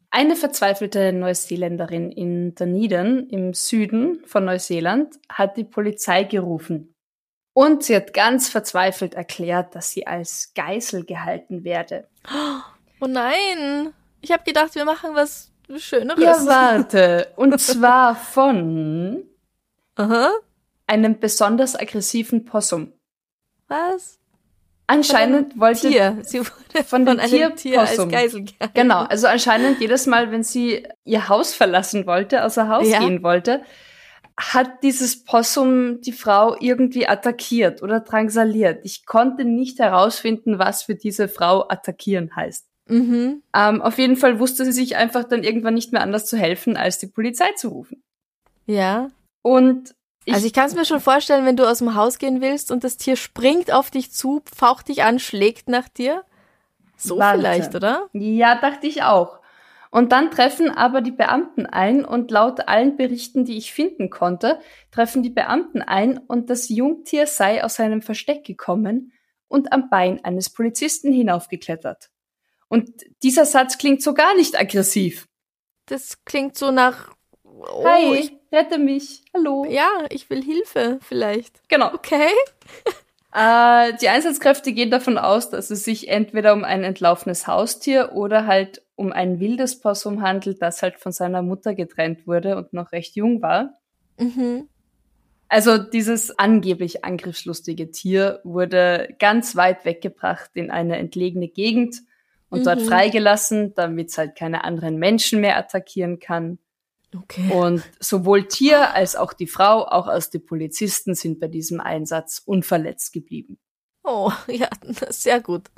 Eine verzweifelte Neuseeländerin in Dunedin im Süden von Neuseeland hat die Polizei gerufen. Und sie hat ganz verzweifelt erklärt, dass sie als Geisel gehalten werde. Oh nein! Ich habe gedacht, wir machen was Schöneres. Ja, [laughs] warte. Und zwar von Aha. einem besonders aggressiven Possum. Was? Anscheinend wollte Tier. Sie wurde von, von einem Tier als Geisel gehalten. Genau, also anscheinend jedes Mal, wenn sie ihr Haus verlassen wollte, außer Haus ja. gehen wollte, hat dieses Possum die Frau irgendwie attackiert oder drangsaliert. Ich konnte nicht herausfinden, was für diese Frau attackieren heißt. Mhm. Ähm, auf jeden Fall wusste sie sich einfach dann irgendwann nicht mehr anders zu helfen, als die Polizei zu rufen. Ja. Und ich, also ich kann es mir schon vorstellen, wenn du aus dem Haus gehen willst und das Tier springt auf dich zu, faucht dich an, schlägt nach dir. So Warte. vielleicht, oder? Ja, dachte ich auch. Und dann treffen aber die Beamten ein und laut allen Berichten, die ich finden konnte, treffen die Beamten ein und das Jungtier sei aus seinem Versteck gekommen und am Bein eines Polizisten hinaufgeklettert. Und dieser Satz klingt so gar nicht aggressiv. Das klingt so nach oh, Hi, ich, rette mich. Hallo. Ja, ich will Hilfe vielleicht. Genau. Okay. [laughs] äh, die Einsatzkräfte gehen davon aus, dass es sich entweder um ein entlaufenes Haustier oder halt um ein wildes Possum handelt, das halt von seiner Mutter getrennt wurde und noch recht jung war. Mhm. Also dieses angeblich angriffslustige Tier wurde ganz weit weggebracht in eine entlegene Gegend und mhm. dort freigelassen, damit es halt keine anderen Menschen mehr attackieren kann. Okay. Und sowohl Tier als auch die Frau, auch als die Polizisten sind bei diesem Einsatz unverletzt geblieben. Oh, ja, sehr gut.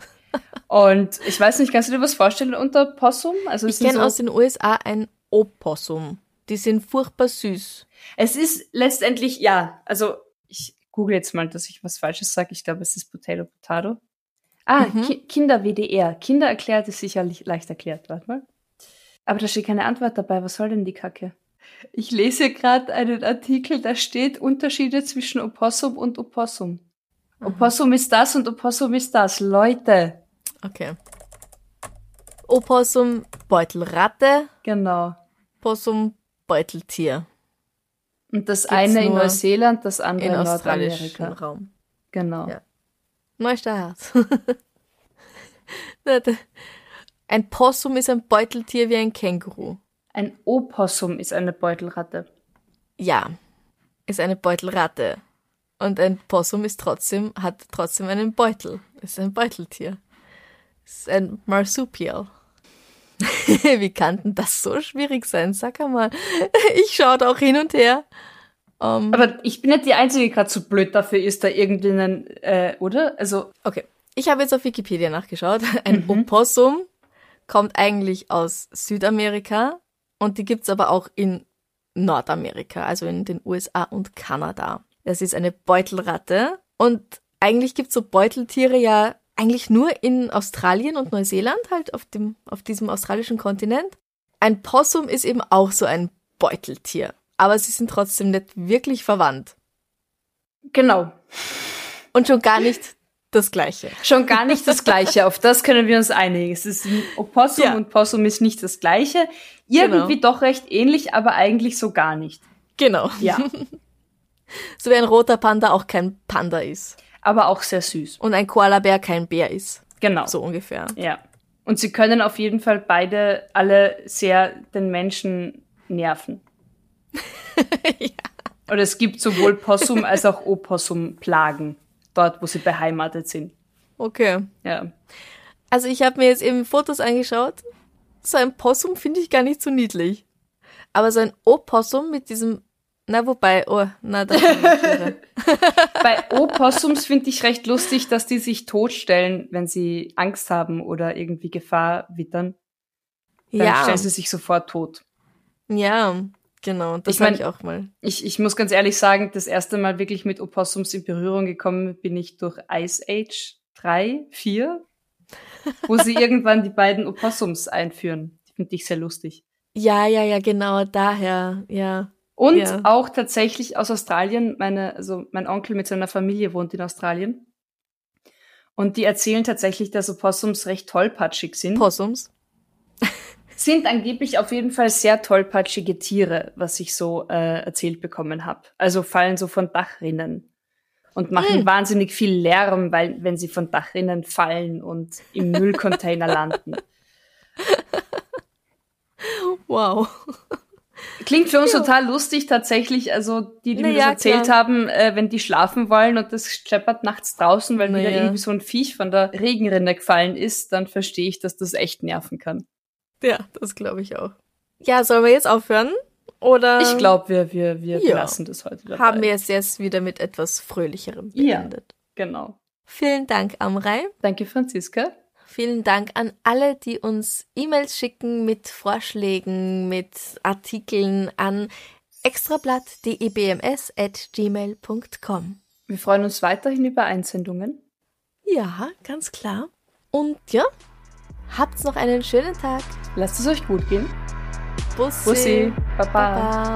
Und ich weiß nicht, kannst du dir was vorstellen unter Possum? Also ich kenne so aus den USA ein Opossum. Die sind furchtbar süß. Es ist letztendlich, ja, also ich google jetzt mal, dass ich was Falsches sage. Ich glaube, es ist Potato Potato. Ah, mhm. Ki Kinder-WDR. Kinder erklärt ist sicherlich leicht erklärt. Warte mal. Aber da steht keine Antwort dabei. Was soll denn die Kacke? Ich lese gerade einen Artikel, da steht Unterschiede zwischen Opossum und Opossum. Mhm. Opossum ist das und Opossum ist das. Leute. Okay. Opossum, Beutelratte. Genau. Possum, Beuteltier. Und das Gibt's eine in Neuseeland, das andere in, in Nordamerika. Raum. Genau. Ja. Neustart. [laughs] Ein Possum ist ein Beuteltier wie ein Känguru. Ein Opossum ist eine Beutelratte. Ja, ist eine Beutelratte. Und ein Possum ist trotzdem, hat trotzdem einen Beutel. Ist ein Beuteltier. Ist ein Marsupial. [laughs] Wie kann denn das so schwierig sein? Sag einmal. [laughs] Ich schaue da auch hin und her. Um, ähm, Aber ich bin nicht die Einzige, die gerade so blöd dafür ist, da irgendeinen, äh, oder? Also. Okay. Ich habe jetzt auf Wikipedia nachgeschaut. [laughs] Ein mhm. Opossum kommt eigentlich aus Südamerika und die gibt's aber auch in Nordamerika, also in den USA und Kanada. Das ist eine Beutelratte und eigentlich gibt's so Beuteltiere ja eigentlich nur in Australien und Neuseeland, halt auf, dem, auf diesem australischen Kontinent. Ein Possum ist eben auch so ein Beuteltier, aber sie sind trotzdem nicht wirklich verwandt. Genau. Und schon gar nicht das Gleiche. Schon gar nicht das Gleiche. Auf das können wir uns einigen. Es ist ein Opossum ja. und Possum ist nicht das Gleiche. Irgendwie genau. doch recht ähnlich, aber eigentlich so gar nicht. Genau. Ja. [laughs] so wie ein roter Panda auch kein Panda ist. Aber auch sehr süß. Und ein Koalabär kein Bär ist. Genau. So ungefähr. Ja. Und sie können auf jeden Fall beide alle sehr den Menschen nerven. [laughs] ja. Oder es gibt sowohl Possum [laughs] als auch Opossum-Plagen dort, wo sie beheimatet sind. Okay. Ja. Also ich habe mir jetzt eben Fotos angeschaut. So ein Possum finde ich gar nicht so niedlich. Aber so ein Opossum mit diesem, na wobei, oh, na da. [laughs] Bei Opossums finde ich recht lustig, dass die sich totstellen, wenn sie Angst haben oder irgendwie Gefahr wittern. Dann ja. stellen sie sich sofort tot. Ja. Genau, das ich mein, ich auch mal. Ich, ich muss ganz ehrlich sagen, das erste Mal wirklich mit Opossums in Berührung gekommen bin ich durch Ice Age 3, 4, wo sie [laughs] irgendwann die beiden Opossums einführen. Finde ich sehr lustig. Ja, ja, ja, genau, daher, ja. Und ja. auch tatsächlich aus Australien, meine, also mein Onkel mit seiner Familie wohnt in Australien. Und die erzählen tatsächlich, dass Opossums recht tollpatschig sind. Possums? Sind angeblich auf jeden Fall sehr tollpatschige Tiere, was ich so äh, erzählt bekommen habe. Also fallen so von Dachrinnen und machen mm. wahnsinnig viel Lärm, weil wenn sie von Dachrinnen fallen und im [laughs] Müllcontainer landen. Wow. Klingt für uns ja. total lustig tatsächlich. Also die, die Na mir das erzählt klar. haben, äh, wenn die schlafen wollen und das scheppert nachts draußen, weil Na wieder irgendwie so ein Viech von der Regenrinne gefallen ist, dann verstehe ich, dass das echt nerven kann. Ja, das glaube ich auch. Ja, sollen wir jetzt aufhören? Oder? Ich glaube, wir, wir, wir ja. lassen das heute dabei. Haben wir es jetzt wieder mit etwas Fröhlicherem beendet. Ja, genau. Vielen Dank, Amrei. Danke, Franziska. Vielen Dank an alle, die uns E-Mails schicken mit Vorschlägen, mit Artikeln an extrablatt.debms.gmail.com. Wir freuen uns weiterhin über Einsendungen. Ja, ganz klar. Und ja, Habt noch einen schönen Tag. Lasst es euch gut gehen. Bussi. Bussi. Baba. Baba.